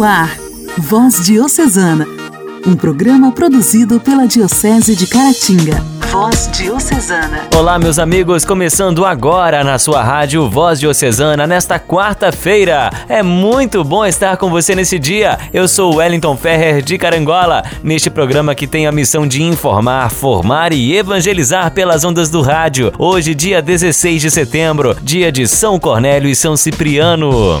No ar, Voz Diocesana, um programa produzido pela Diocese de Caratinga. Voz Diocesana. Olá, meus amigos, começando agora na sua rádio Voz Diocesana nesta quarta-feira. É muito bom estar com você nesse dia. Eu sou Wellington Ferrer de Carangola, neste programa que tem a missão de informar, formar e evangelizar pelas ondas do rádio. Hoje, dia 16 de setembro, dia de São Cornélio e São Cipriano.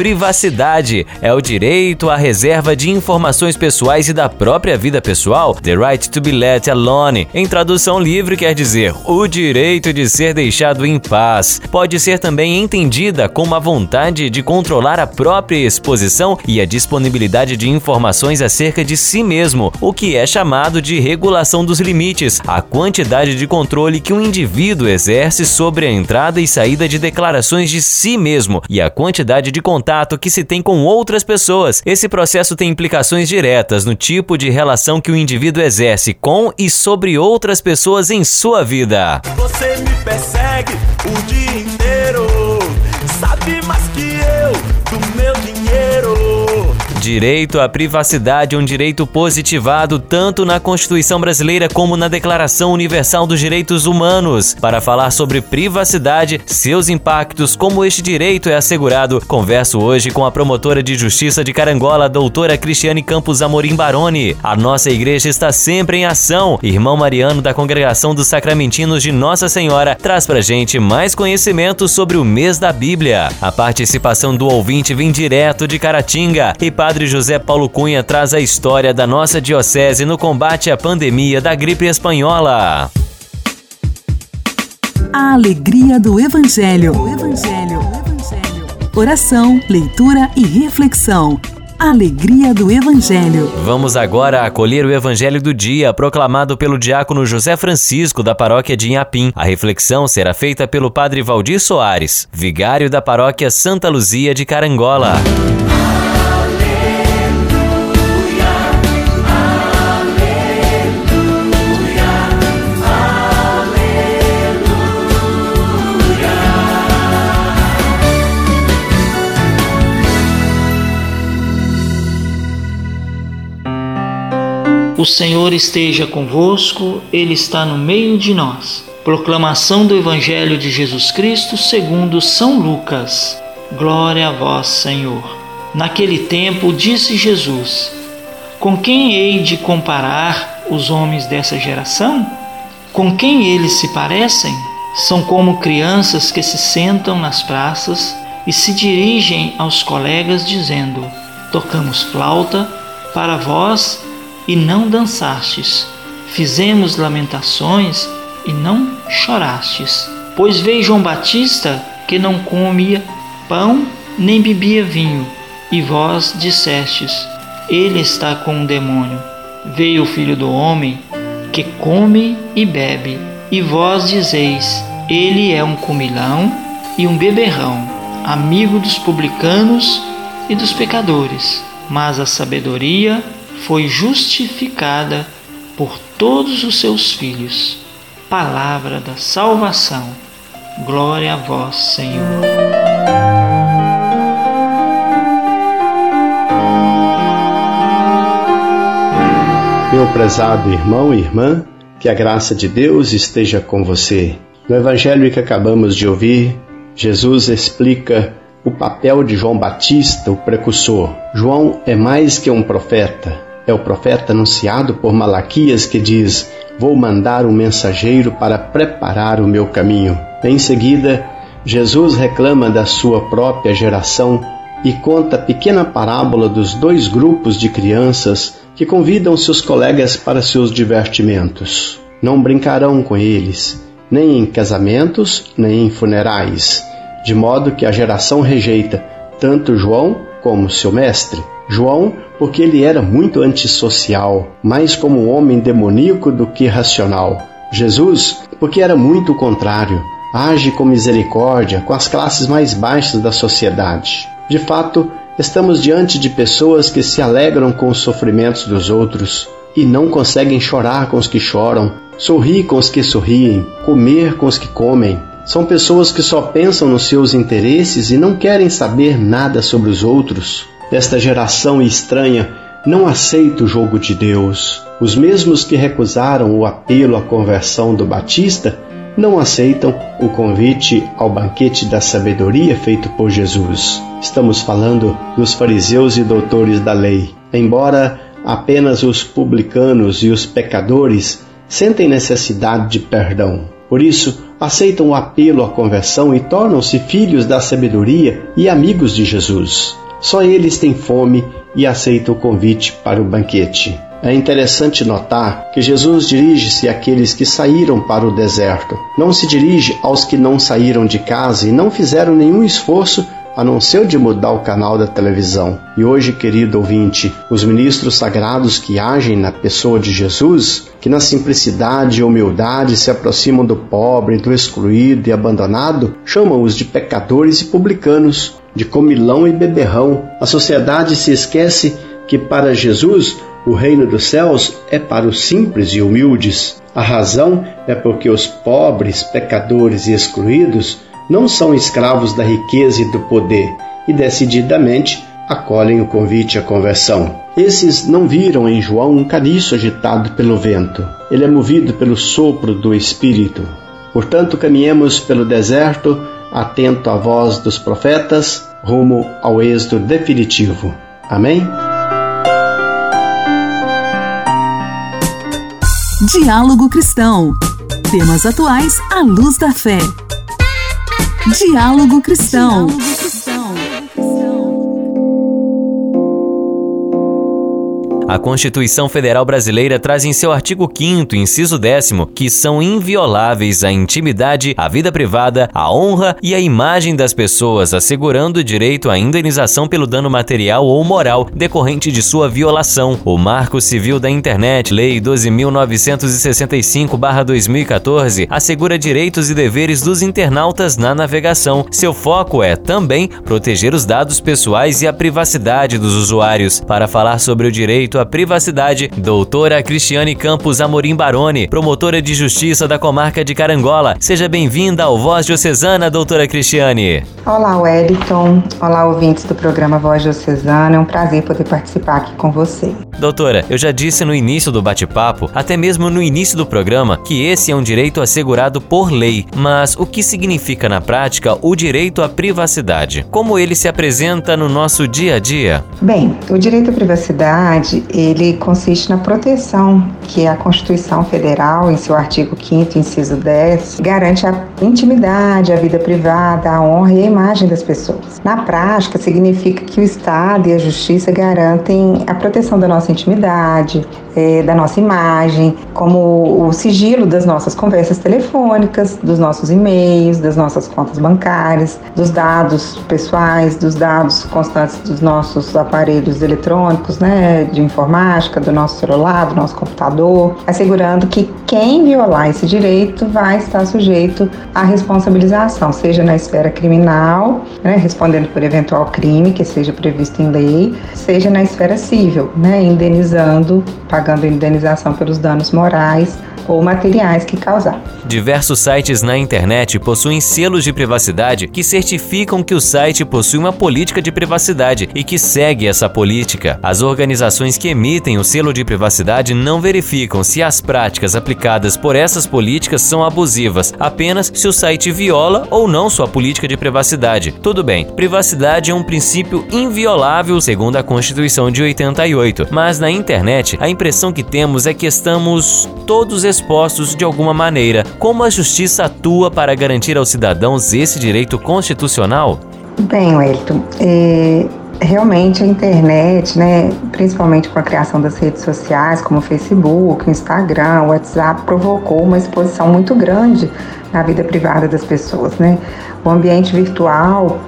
Privacidade é o direito à reserva de informações pessoais e da própria vida pessoal, the right to be let alone. Em tradução livre quer dizer o direito de ser deixado em paz. Pode ser também entendida como a vontade de controlar a própria exposição e a disponibilidade de informações acerca de si mesmo, o que é chamado de regulação dos limites, a quantidade de controle que um indivíduo exerce sobre a entrada e saída de declarações de si mesmo e a quantidade de contato contato que se tem com outras pessoas. Esse processo tem implicações diretas no tipo de relação que o indivíduo exerce com e sobre outras pessoas em sua vida. Você me persegue o dia inteiro, sabe mais que eu do meu dinheiro. Direito à privacidade é um direito positivado tanto na Constituição Brasileira como na Declaração Universal dos Direitos Humanos. Para falar sobre privacidade, seus impactos, como este direito é assegurado, converso hoje com a promotora de justiça de Carangola, doutora Cristiane Campos Amorim Baroni. A nossa igreja está sempre em ação. Irmão Mariano da Congregação dos Sacramentinos de Nossa Senhora traz pra gente mais conhecimento sobre o mês da Bíblia. A participação do ouvinte vem direto de Caratinga e para Padre José Paulo Cunha traz a história da nossa diocese no combate à pandemia da gripe espanhola. A alegria do Evangelho. O Evangelho. O Evangelho. Oração, leitura e reflexão. Alegria do Evangelho. Vamos agora acolher o Evangelho do dia, proclamado pelo diácono José Francisco, da paróquia de Inhapim. A reflexão será feita pelo padre Valdir Soares, vigário da paróquia Santa Luzia de Carangola. O Senhor esteja convosco, Ele está no meio de nós. Proclamação do Evangelho de Jesus Cristo segundo São Lucas. Glória a vós, Senhor. Naquele tempo disse Jesus: Com quem hei de comparar os homens dessa geração? Com quem eles se parecem? São como crianças que se sentam nas praças e se dirigem aos colegas dizendo: Tocamos flauta para vós e não dançastes, fizemos lamentações e não chorastes. Pois veio João Batista que não comia pão nem bebia vinho, e vós dissestes: Ele está com um demônio. Veio o filho do homem que come e bebe, e vós dizeis: Ele é um comilão e um beberrão, amigo dos publicanos e dos pecadores. Mas a sabedoria foi justificada por todos os seus filhos. Palavra da salvação. Glória a vós, Senhor. Meu prezado irmão e irmã, que a graça de Deus esteja com você. No evangelho que acabamos de ouvir, Jesus explica o papel de João Batista, o precursor. João é mais que um profeta, é o profeta anunciado por Malaquias que diz: Vou mandar um mensageiro para preparar o meu caminho. Em seguida, Jesus reclama da sua própria geração e conta a pequena parábola dos dois grupos de crianças que convidam seus colegas para seus divertimentos. Não brincarão com eles, nem em casamentos, nem em funerais, de modo que a geração rejeita tanto João como seu mestre. João, porque ele era muito antissocial, mais como um homem demoníaco do que racional. Jesus, porque era muito o contrário, age com misericórdia com as classes mais baixas da sociedade. De fato, estamos diante de pessoas que se alegram com os sofrimentos dos outros, e não conseguem chorar com os que choram, sorrir com os que sorriem, comer com os que comem. São pessoas que só pensam nos seus interesses e não querem saber nada sobre os outros. Esta geração estranha não aceita o jogo de Deus. Os mesmos que recusaram o apelo à conversão do Batista não aceitam o convite ao banquete da sabedoria feito por Jesus. Estamos falando dos fariseus e doutores da lei. Embora apenas os publicanos e os pecadores sentem necessidade de perdão. Por isso, aceitam o apelo à conversão e tornam-se filhos da sabedoria e amigos de Jesus. Só eles têm fome e aceitam o convite para o banquete. É interessante notar que Jesus dirige-se àqueles que saíram para o deserto. Não se dirige aos que não saíram de casa e não fizeram nenhum esforço a não ser de mudar o canal da televisão. E hoje, querido ouvinte, os ministros sagrados que agem na pessoa de Jesus, que na simplicidade e humildade se aproximam do pobre, do excluído e abandonado, chamam-os de pecadores e publicanos, de comilão e beberrão. A sociedade se esquece que para Jesus o reino dos céus é para os simples e humildes. A razão é porque os pobres, pecadores e excluídos não são escravos da riqueza e do poder e decididamente acolhem o convite à conversão. Esses não viram em João um caniço agitado pelo vento. Ele é movido pelo sopro do Espírito. Portanto, caminhemos pelo deserto, atento à voz dos profetas, rumo ao êxito definitivo. Amém? Diálogo Cristão. Temas atuais à luz da fé. Diálogo Cristão. A Constituição Federal Brasileira traz em seu artigo 5 inciso 10 que são invioláveis a intimidade, a vida privada, a honra e a imagem das pessoas, assegurando o direito à indenização pelo dano material ou moral decorrente de sua violação. O Marco Civil da Internet, Lei 12.965-2014, assegura direitos e deveres dos internautas na navegação. Seu foco é, também, proteger os dados pessoais e a privacidade dos usuários. Para falar sobre o direito à privacidade, doutora Cristiane Campos Amorim Baroni, promotora de justiça da comarca de Carangola. Seja bem-vinda ao Voz Diocesana, doutora Cristiane. Olá, Wellington. Olá, ouvintes do programa Voz Diocesana. É um prazer poder participar aqui com você. Doutora, eu já disse no início do bate-papo, até mesmo no início do programa, que esse é um direito assegurado por lei. Mas o que significa na prática o direito à privacidade? Como ele se apresenta no nosso dia a dia? Bem, o direito à privacidade ele consiste na proteção que a Constituição Federal, em seu artigo 5 inciso 10, garante a intimidade, a vida privada, a honra e a imagem das pessoas. Na prática, significa que o Estado e a Justiça garantem a proteção da nossa intimidade, é, da nossa imagem, como o sigilo das nossas conversas telefônicas, dos nossos e-mails, das nossas contas bancárias, dos dados pessoais, dos dados constantes dos nossos aparelhos eletrônicos, né, de informática, do nosso celular, do nosso computador, assegurando que quem violar esse direito vai estar sujeito à responsabilização, seja na esfera criminal, né, respondendo por eventual crime que seja previsto em lei, seja na esfera civil, né, indenizando, pagando indenização pelos danos morais ou materiais que causar. Diversos sites na internet possuem selos de privacidade que certificam que o site possui uma política de privacidade e que segue essa política. As organizações que emitem o selo de privacidade não verificam se as práticas aplicadas por essas políticas são abusivas, apenas se o site viola ou não sua política de privacidade. Tudo bem, privacidade é um princípio inviolável segundo a Constituição de 88, mas na internet a impressão que temos é que estamos todos expostos de alguma maneira. Como a justiça atua para garantir aos cidadãos esse direito constitucional? Bem, Wellington, é, realmente a internet, né, principalmente com a criação das redes sociais, como o Facebook, o Instagram, o WhatsApp, provocou uma exposição muito grande na vida privada das pessoas, né? O ambiente virtual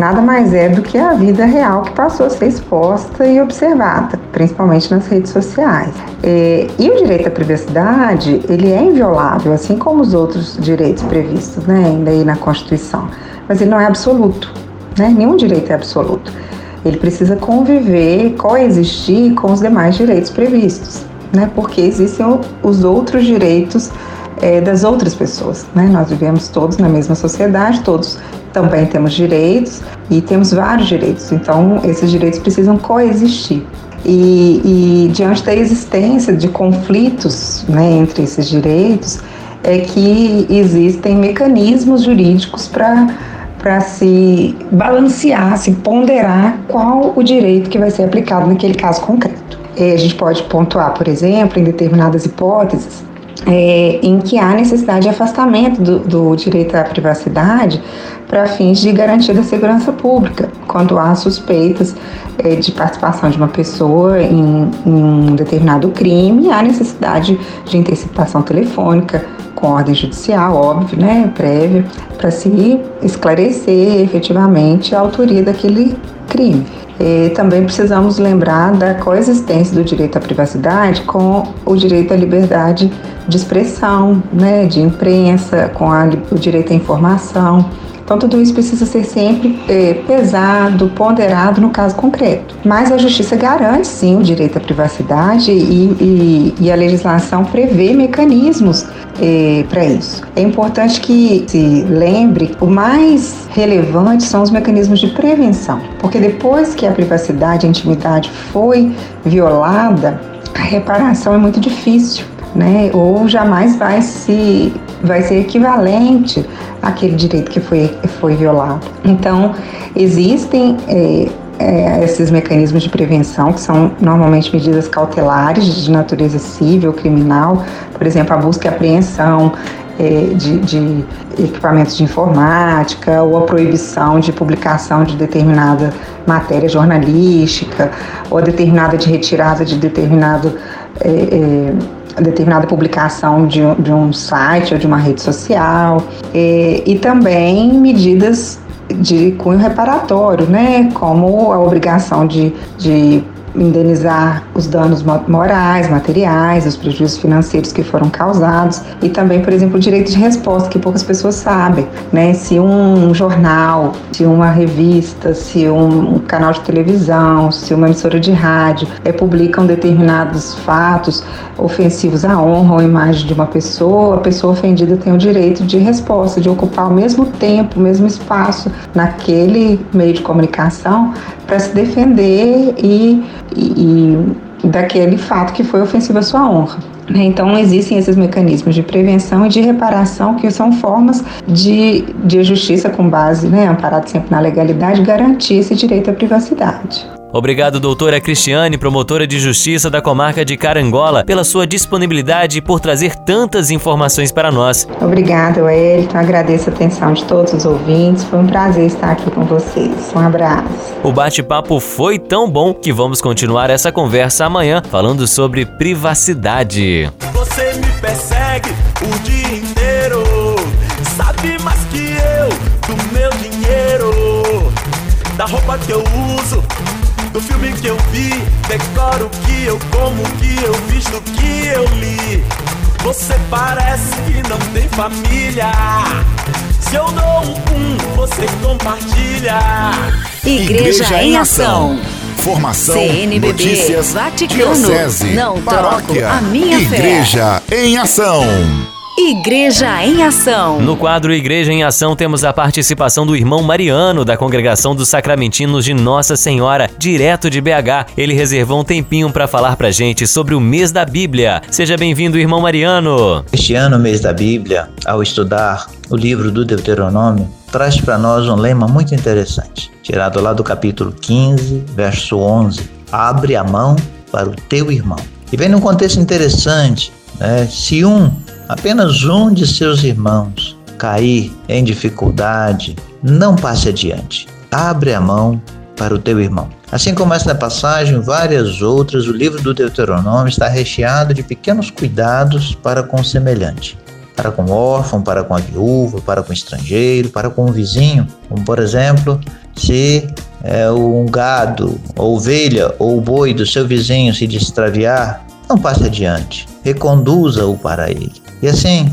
nada mais é do que a vida real que passou a ser exposta e observada, principalmente nas redes sociais. É, e o direito à privacidade, ele é inviolável, assim como os outros direitos previstos né, em lei na Constituição, mas ele não é absoluto, né? nenhum direito é absoluto. Ele precisa conviver, coexistir com os demais direitos previstos. né? Porque existem os outros direitos é, das outras pessoas, né? Nós vivemos todos na mesma sociedade, todos também temos direitos e temos vários direitos, então esses direitos precisam coexistir. E, e diante da existência de conflitos né, entre esses direitos, é que existem mecanismos jurídicos para para se balancear, se ponderar qual o direito que vai ser aplicado naquele caso concreto. A gente pode pontuar, por exemplo, em determinadas hipóteses, é, em que há necessidade de afastamento do, do direito à privacidade para fins de garantia da segurança pública, quando há suspeitas é, de participação de uma pessoa em, em um determinado crime, há necessidade de interceptação telefônica com ordem judicial, óbvio, né, prévia, para se esclarecer efetivamente a autoria daquele crime. E também precisamos lembrar da coexistência do direito à privacidade com o direito à liberdade de expressão, né, de imprensa, com a, o direito à informação. Então, tudo isso precisa ser sempre é, pesado, ponderado no caso concreto. Mas a justiça garante, sim, o direito à privacidade e, e, e a legislação prevê mecanismos é, para isso. É importante que se lembre, o mais relevante são os mecanismos de prevenção, porque depois que a privacidade, a intimidade foi violada, a reparação é muito difícil né? Ou jamais vai se vai ser equivalente àquele direito que foi, foi violado. Então, existem é, é, esses mecanismos de prevenção, que são normalmente medidas cautelares de natureza civil, criminal, por exemplo, a busca e apreensão é, de, de, equipamentos de informática ou a proibição de publicação de determinada matéria jornalística ou a determinada de retirada de determinado é, é determinada publicação de, de um site ou de uma rede social, e, e também medidas de cunho reparatório, né, como a obrigação de, de indenizar os danos morais, materiais, os prejuízos financeiros que foram causados e também, por exemplo, o direito de resposta que poucas pessoas sabem, né? Se um jornal, se uma revista, se um canal de televisão, se uma emissora de rádio é, publicam determinados fatos ofensivos à honra ou imagem de uma pessoa, a pessoa ofendida tem o direito de resposta, de ocupar o mesmo tempo, o mesmo espaço naquele meio de comunicação para se defender e, e, e daquele fato que foi ofensivo à sua honra. Né? Então, existem esses mecanismos de prevenção e de reparação que são formas de, de justiça com base, né, amparado sempre na legalidade, garantir esse direito à privacidade. Obrigado, doutora Cristiane, promotora de justiça da comarca de Carangola, pela sua disponibilidade e por trazer tantas informações para nós. Obrigada, Wellington. Agradeço a atenção de todos os ouvintes. Foi um prazer estar aqui com vocês. Um abraço. O bate-papo foi tão bom que vamos continuar essa conversa amanhã falando sobre privacidade. Você me persegue o dia inteiro, sabe mais que eu do meu dinheiro, da roupa que eu uso do filme que eu vi, decoro o que eu como, o que eu visto, o que eu li. Você parece que não tem família. Se eu dou um pum, você compartilha. Igreja, Igreja em Ação. Formação, CNBB, notícias, Vaticano, diocese, não paróquia, troco a minha Igreja fé. em Ação. Igreja em Ação. No quadro Igreja em Ação temos a participação do irmão Mariano, da Congregação dos Sacramentinos de Nossa Senhora, direto de BH. Ele reservou um tempinho para falar pra gente sobre o mês da Bíblia. Seja bem-vindo, irmão Mariano. Este ano, mês da Bíblia, ao estudar o livro do Deuteronômio, traz para nós um lema muito interessante, tirado lá do capítulo 15, verso 11. Abre a mão para o teu irmão. E vem num contexto interessante, né? Se um apenas um de seus irmãos cair em dificuldade, não passe adiante. Abre a mão para o teu irmão. Assim como esta passagem, várias outras, o livro do Deuteronômio está recheado de pequenos cuidados para com o semelhante. Para com o órfão, para com a viúva, para com o estrangeiro, para com o vizinho. Como, por exemplo, se é, um gado, ovelha ou boi do seu vizinho se extraviar, não passe adiante, reconduza-o para ele. E assim,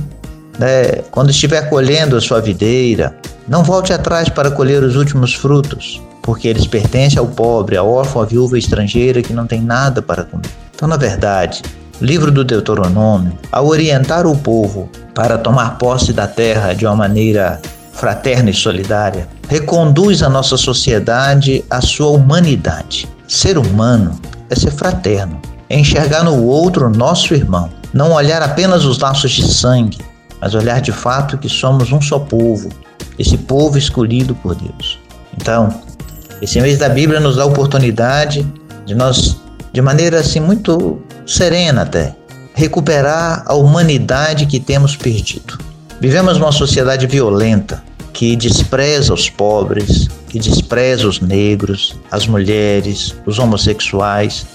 né, quando estiver colhendo a sua videira, não volte atrás para colher os últimos frutos, porque eles pertencem ao pobre, ao órfão, à viúva estrangeira que não tem nada para comer. Então, na verdade, livro do Deuteronômio, ao orientar o povo para tomar posse da terra de uma maneira fraterna e solidária, reconduz a nossa sociedade à sua humanidade. Ser humano é ser fraterno, é enxergar no outro nosso irmão, não olhar apenas os laços de sangue, mas olhar de fato que somos um só povo, esse povo escolhido por Deus. Então, esse mês da Bíblia nos dá a oportunidade de nós, de maneira assim muito serena até, recuperar a humanidade que temos perdido. Vivemos numa sociedade violenta que despreza os pobres, que despreza os negros, as mulheres, os homossexuais,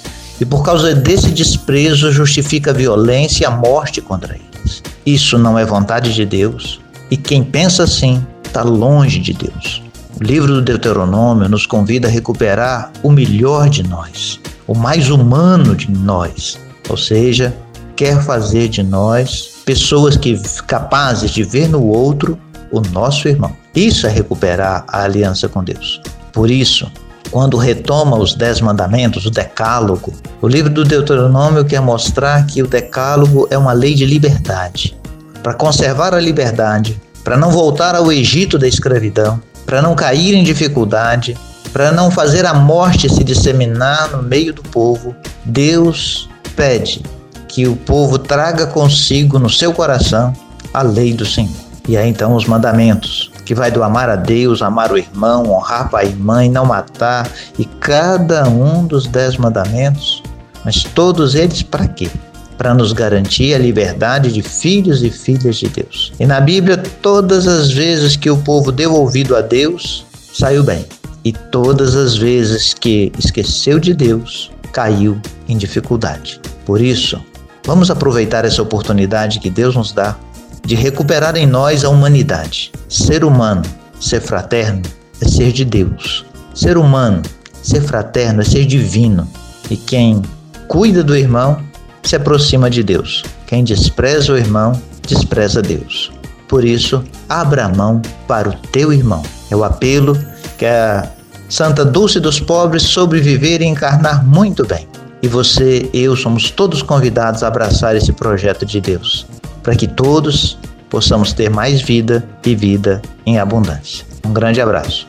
e por causa desse desprezo justifica a violência e a morte contra eles. Isso não é vontade de Deus, e quem pensa assim está longe de Deus. O livro do Deuteronômio nos convida a recuperar o melhor de nós, o mais humano de nós, ou seja, quer fazer de nós pessoas que capazes de ver no outro o nosso irmão. Isso é recuperar a aliança com Deus. Por isso, quando retoma os dez mandamentos, o decálogo, o livro do Deuteronômio quer mostrar que o decálogo é uma lei de liberdade. Para conservar a liberdade, para não voltar ao Egito da escravidão, para não cair em dificuldade, para não fazer a morte se disseminar no meio do povo, Deus pede que o povo traga consigo no seu coração a lei do Senhor. E aí então os mandamentos, que vai do amar a Deus, amar o irmão, honrar pai e mãe, não matar, e cada um dos dez mandamentos, mas todos eles para quê? Para nos garantir a liberdade de filhos e filhas de Deus. E na Bíblia, todas as vezes que o povo deu ouvido a Deus, saiu bem. E todas as vezes que esqueceu de Deus, caiu em dificuldade. Por isso, vamos aproveitar essa oportunidade que Deus nos dá de recuperar em nós a humanidade. Ser humano, ser fraterno, é ser de Deus. Ser humano, ser fraterno, é ser divino. E quem cuida do irmão se aproxima de Deus. Quem despreza o irmão, despreza Deus. Por isso, abra a mão para o teu irmão. É o apelo que a Santa Dulce dos Pobres sobreviver e encarnar muito bem. E você, eu, somos todos convidados a abraçar esse projeto de Deus para que todos possamos ter mais vida e vida em abundância. Um grande abraço.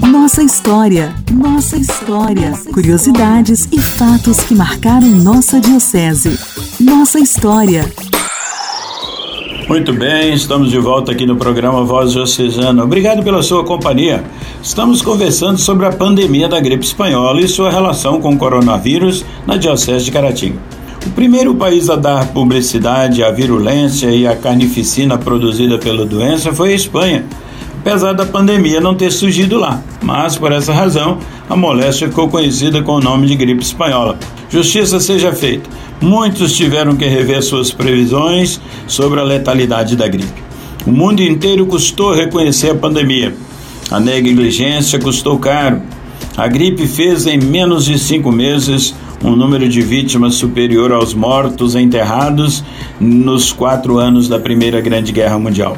Nossa história, nossa história. Curiosidades e fatos que marcaram nossa Diocese. Nossa história. Muito bem, estamos de volta aqui no programa Voz Diocesana. Obrigado pela sua companhia. Estamos conversando sobre a pandemia da gripe espanhola e sua relação com o coronavírus na Diocese de Caratinga. O primeiro país a dar publicidade à virulência e à carnificina produzida pela doença foi a Espanha, apesar da pandemia não ter surgido lá. Mas, por essa razão, a moléstia ficou conhecida com o nome de gripe espanhola. Justiça seja feita. Muitos tiveram que rever suas previsões sobre a letalidade da gripe. O mundo inteiro custou reconhecer a pandemia. A negligência custou caro. A gripe fez em menos de cinco meses um número de vítimas superior aos mortos enterrados nos quatro anos da Primeira Grande Guerra Mundial.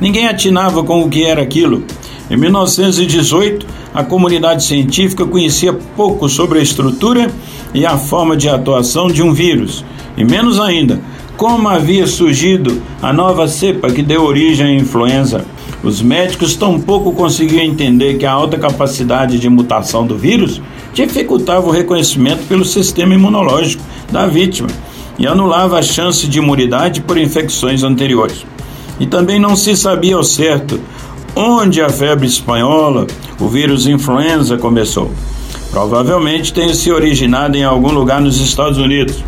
Ninguém atinava com o que era aquilo. Em 1918, a comunidade científica conhecia pouco sobre a estrutura e a forma de atuação de um vírus, e menos ainda, como havia surgido a nova cepa que deu origem à influenza. Os médicos tampouco conseguiam entender que a alta capacidade de mutação do vírus dificultava o reconhecimento pelo sistema imunológico da vítima e anulava a chance de imunidade por infecções anteriores. E também não se sabia ao certo onde a febre espanhola, o vírus influenza, começou. Provavelmente tenha se originado em algum lugar nos Estados Unidos.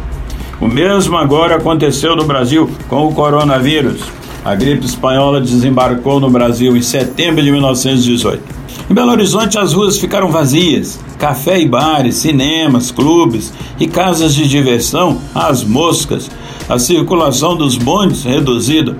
O mesmo agora aconteceu no Brasil com o coronavírus. A gripe espanhola desembarcou no Brasil em setembro de 1918. Em Belo Horizonte, as ruas ficaram vazias. Café e bares, cinemas, clubes e casas de diversão às moscas. A circulação dos bondes reduzida.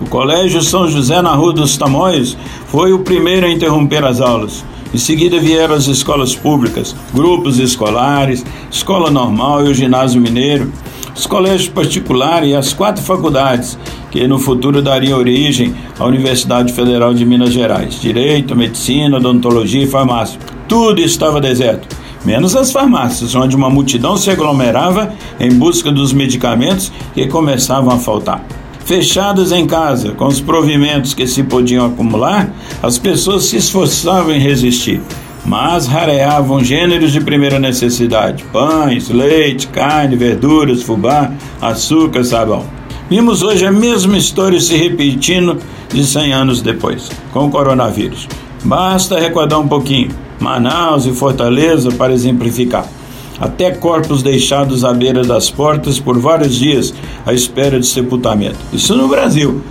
O Colégio São José, na Rua dos Tamoios, foi o primeiro a interromper as aulas. Em seguida vieram as escolas públicas, grupos escolares, escola normal e o ginásio mineiro, os colégios particulares e as quatro faculdades, que no futuro dariam origem à Universidade Federal de Minas Gerais: Direito, Medicina, Odontologia e Farmácia. Tudo estava deserto. menos as farmácias, onde uma multidão se aglomerava em busca dos medicamentos que começavam a faltar. Fechadas em casa, com os provimentos que se podiam acumular, as pessoas se esforçavam em resistir, mas rareavam gêneros de primeira necessidade: pães, leite, carne, verduras, fubá, açúcar, sabão. Vimos hoje a mesma história se repetindo de 100 anos depois, com o coronavírus. Basta recordar um pouquinho. Manaus e Fortaleza para exemplificar. Até corpos deixados à beira das portas por vários dias à espera de sepultamento. Isso no Brasil,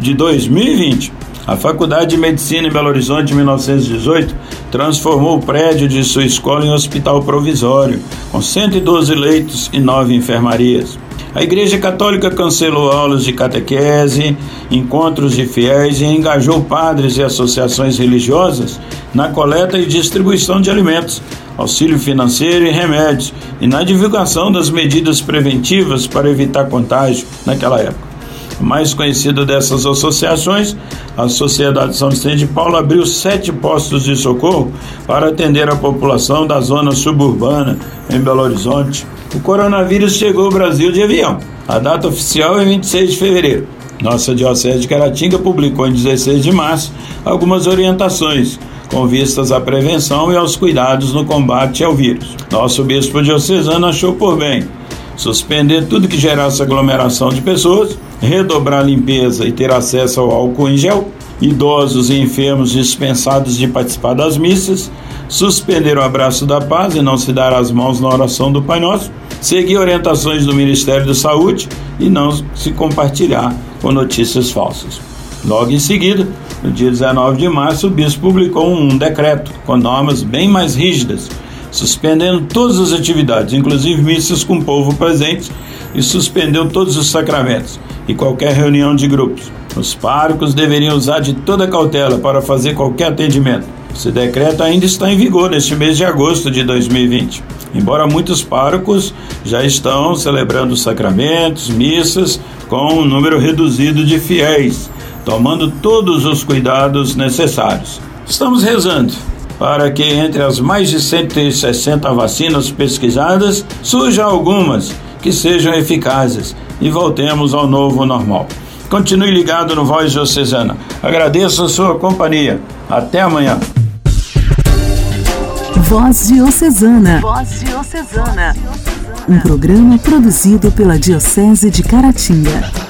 de 2020. A Faculdade de Medicina em Belo Horizonte, em 1918, transformou o prédio de sua escola em hospital provisório, com 112 leitos e 9 enfermarias. A Igreja Católica cancelou aulas de catequese, encontros de fiéis e engajou padres e associações religiosas na coleta e distribuição de alimentos, auxílio financeiro e remédios e na divulgação das medidas preventivas para evitar contágio naquela época. Mais conhecida dessas associações, a Sociedade São Vicente de Paulo, abriu sete postos de socorro para atender a população da zona suburbana em Belo Horizonte, o coronavírus chegou ao Brasil de avião. A data oficial é 26 de fevereiro. Nossa Diocese de Caratinga publicou em 16 de março algumas orientações com vistas à prevenção e aos cuidados no combate ao vírus. Nosso bispo diocesano achou por bem suspender tudo que gerasse aglomeração de pessoas, redobrar a limpeza e ter acesso ao álcool em gel, idosos e enfermos dispensados de participar das missas, suspender o abraço da paz e não se dar as mãos na oração do Pai Nosso, seguir orientações do Ministério da Saúde e não se compartilhar com notícias falsas. Logo em seguida, no dia 19 de março, o bispo publicou um decreto com normas bem mais rígidas, suspendendo todas as atividades, inclusive missas com o povo presente, e suspendeu todos os sacramentos e qualquer reunião de grupos. Os párocos deveriam usar de toda cautela para fazer qualquer atendimento. Esse decreto ainda está em vigor neste mês de agosto de 2020. Embora muitos párocos já estão celebrando sacramentos, missas, com um número reduzido de fiéis, tomando todos os cuidados necessários. Estamos rezando para que entre as mais de 160 vacinas pesquisadas surjam algumas que sejam eficazes e voltemos ao novo normal. Continue ligado no Voz Diocesana. Agradeço a sua companhia. Até amanhã. Voz Diocesana. Voz Diocesana. Um programa produzido pela Diocese de Caratinga.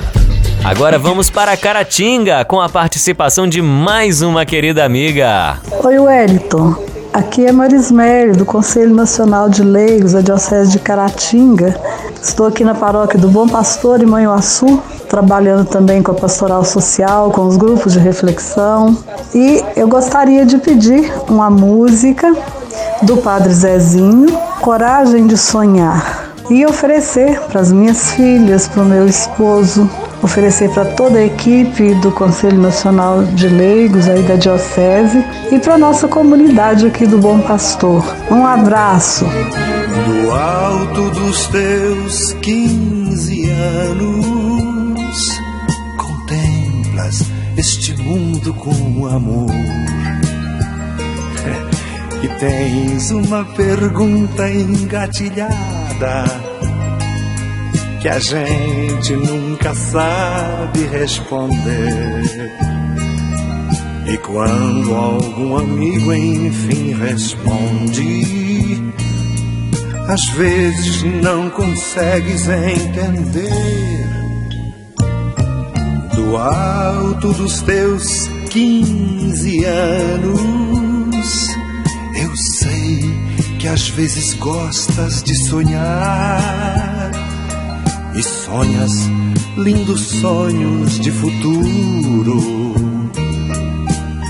Agora vamos para Caratinga com a participação de mais uma querida amiga. Oi, Wellington. Aqui é Marismério, do Conselho Nacional de Leigos da Diocese de Caratinga. Estou aqui na paróquia do Bom Pastor em Manhuaçu, trabalhando também com a pastoral social, com os grupos de reflexão. E eu gostaria de pedir uma música do Padre Zezinho, Coragem de Sonhar, e oferecer para as minhas filhas, para o meu esposo, oferecer para toda a equipe do Conselho Nacional de Leigos aí da Diocese e para nossa comunidade aqui do Bom Pastor. Um abraço. Do alto dos teus 15 anos, contemplas este mundo com amor e tens uma pergunta engatilhada que a gente nunca sabe responder. E quando algum amigo enfim responde, às vezes não consegues entender. Do alto dos teus quinze anos que às vezes gostas de sonhar e sonhas lindos sonhos de futuro.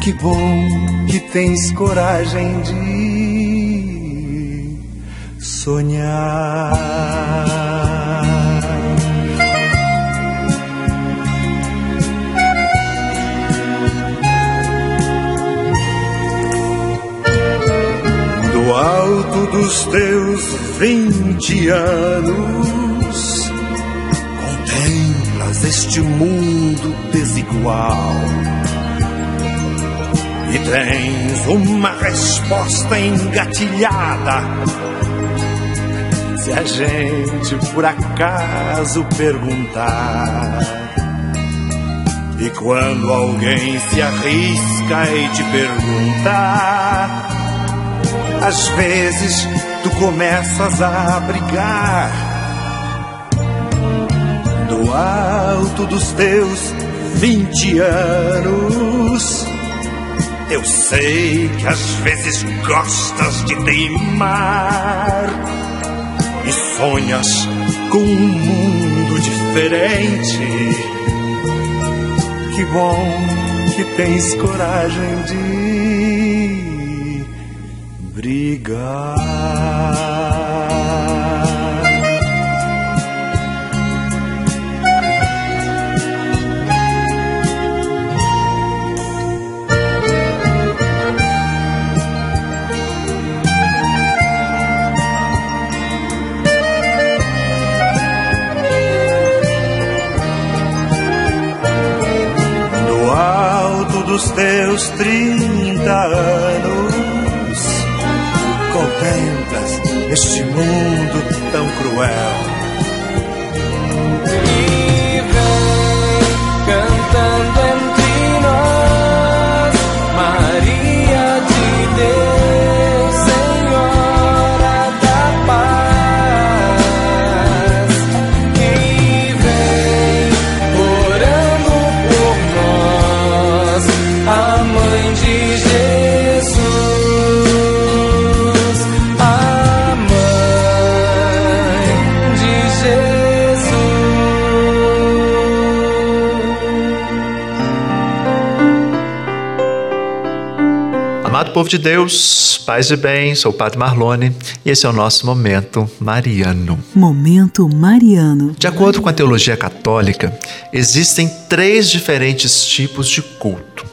Que bom que tens coragem de sonhar. Alto dos teus vinte anos, contemplas este mundo desigual e tens uma resposta engatilhada. Se a gente por acaso perguntar, e quando alguém se arrisca e te perguntar, às vezes tu começas a brigar do alto dos teus vinte anos. Eu sei que às vezes gostas de teimar e sonhas com um mundo diferente. Que bom que tens coragem de brigar. dos teus trinta anos, contemplas este mundo tão cruel povo de Deus, paz e bem, sou o Padre Marlone e esse é o nosso Momento Mariano. Momento Mariano. De acordo com a teologia católica, existem três diferentes tipos de culto.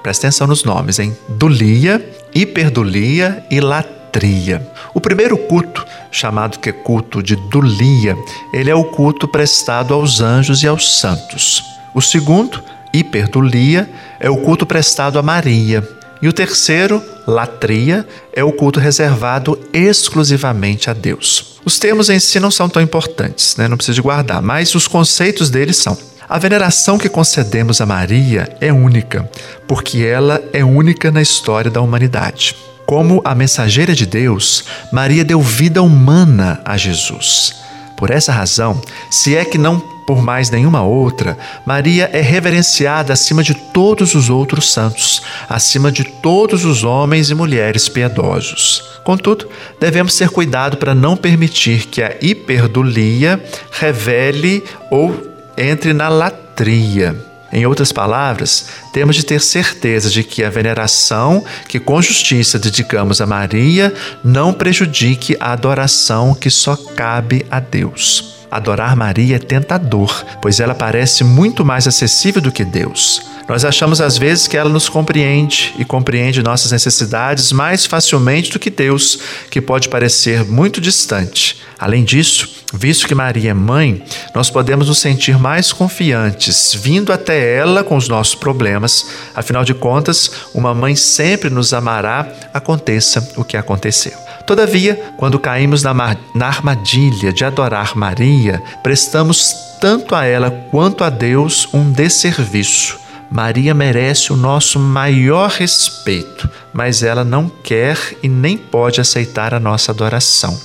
Presta atenção nos nomes, hein? Dulia, hiperdulia e latria. O primeiro culto, chamado que culto de dulia, ele é o culto prestado aos anjos e aos santos. O segundo, hiperdulia, é o culto prestado a Maria. E o terceiro, latria, é o culto reservado exclusivamente a Deus. Os termos em si não são tão importantes, né? não precisa guardar, mas os conceitos deles são. A veneração que concedemos a Maria é única, porque ela é única na história da humanidade. Como a mensageira de Deus, Maria deu vida humana a Jesus. Por essa razão, se é que não por mais nenhuma outra, Maria é reverenciada acima de todos os outros santos, acima de todos os homens e mulheres piedosos. Contudo, devemos ter cuidado para não permitir que a hiperdulia revele ou entre na latria. Em outras palavras, temos de ter certeza de que a veneração que com justiça dedicamos a Maria não prejudique a adoração que só cabe a Deus. Adorar Maria é tentador, pois ela parece muito mais acessível do que Deus. Nós achamos às vezes que ela nos compreende e compreende nossas necessidades mais facilmente do que Deus, que pode parecer muito distante. Além disso, visto que Maria é mãe, nós podemos nos sentir mais confiantes vindo até ela com os nossos problemas. Afinal de contas, uma mãe sempre nos amará, aconteça o que acontecer. Todavia, quando caímos na, na armadilha de adorar Maria, prestamos tanto a ela quanto a Deus um desserviço. Maria merece o nosso maior respeito, mas ela não quer e nem pode aceitar a nossa adoração.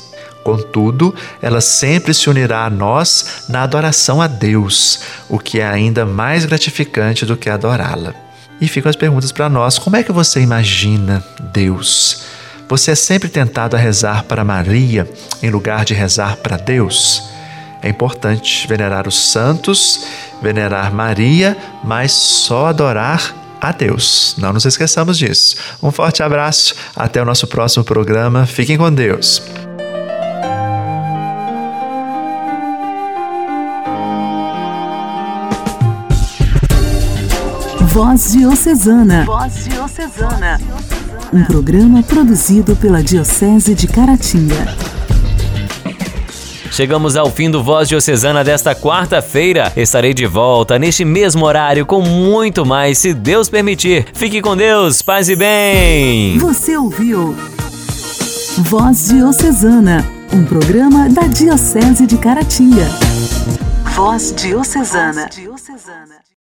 Contudo, ela sempre se unirá a nós na adoração a Deus, o que é ainda mais gratificante do que adorá-la. E ficam as perguntas para nós: como é que você imagina Deus? Você é sempre tentado a rezar para Maria em lugar de rezar para Deus? É importante venerar os santos, venerar Maria, mas só adorar a Deus. Não nos esqueçamos disso. Um forte abraço, até o nosso próximo programa. Fiquem com Deus. Voz Diocesana. Voz Diocesana um programa produzido pela Diocese de Caratinga. Chegamos ao fim do Voz Diocesana desta quarta-feira. Estarei de volta neste mesmo horário com muito mais, se Deus permitir. Fique com Deus, paz e bem. Você ouviu Voz Diocesana, um programa da Diocese de Caratinga. Voz Diocesana.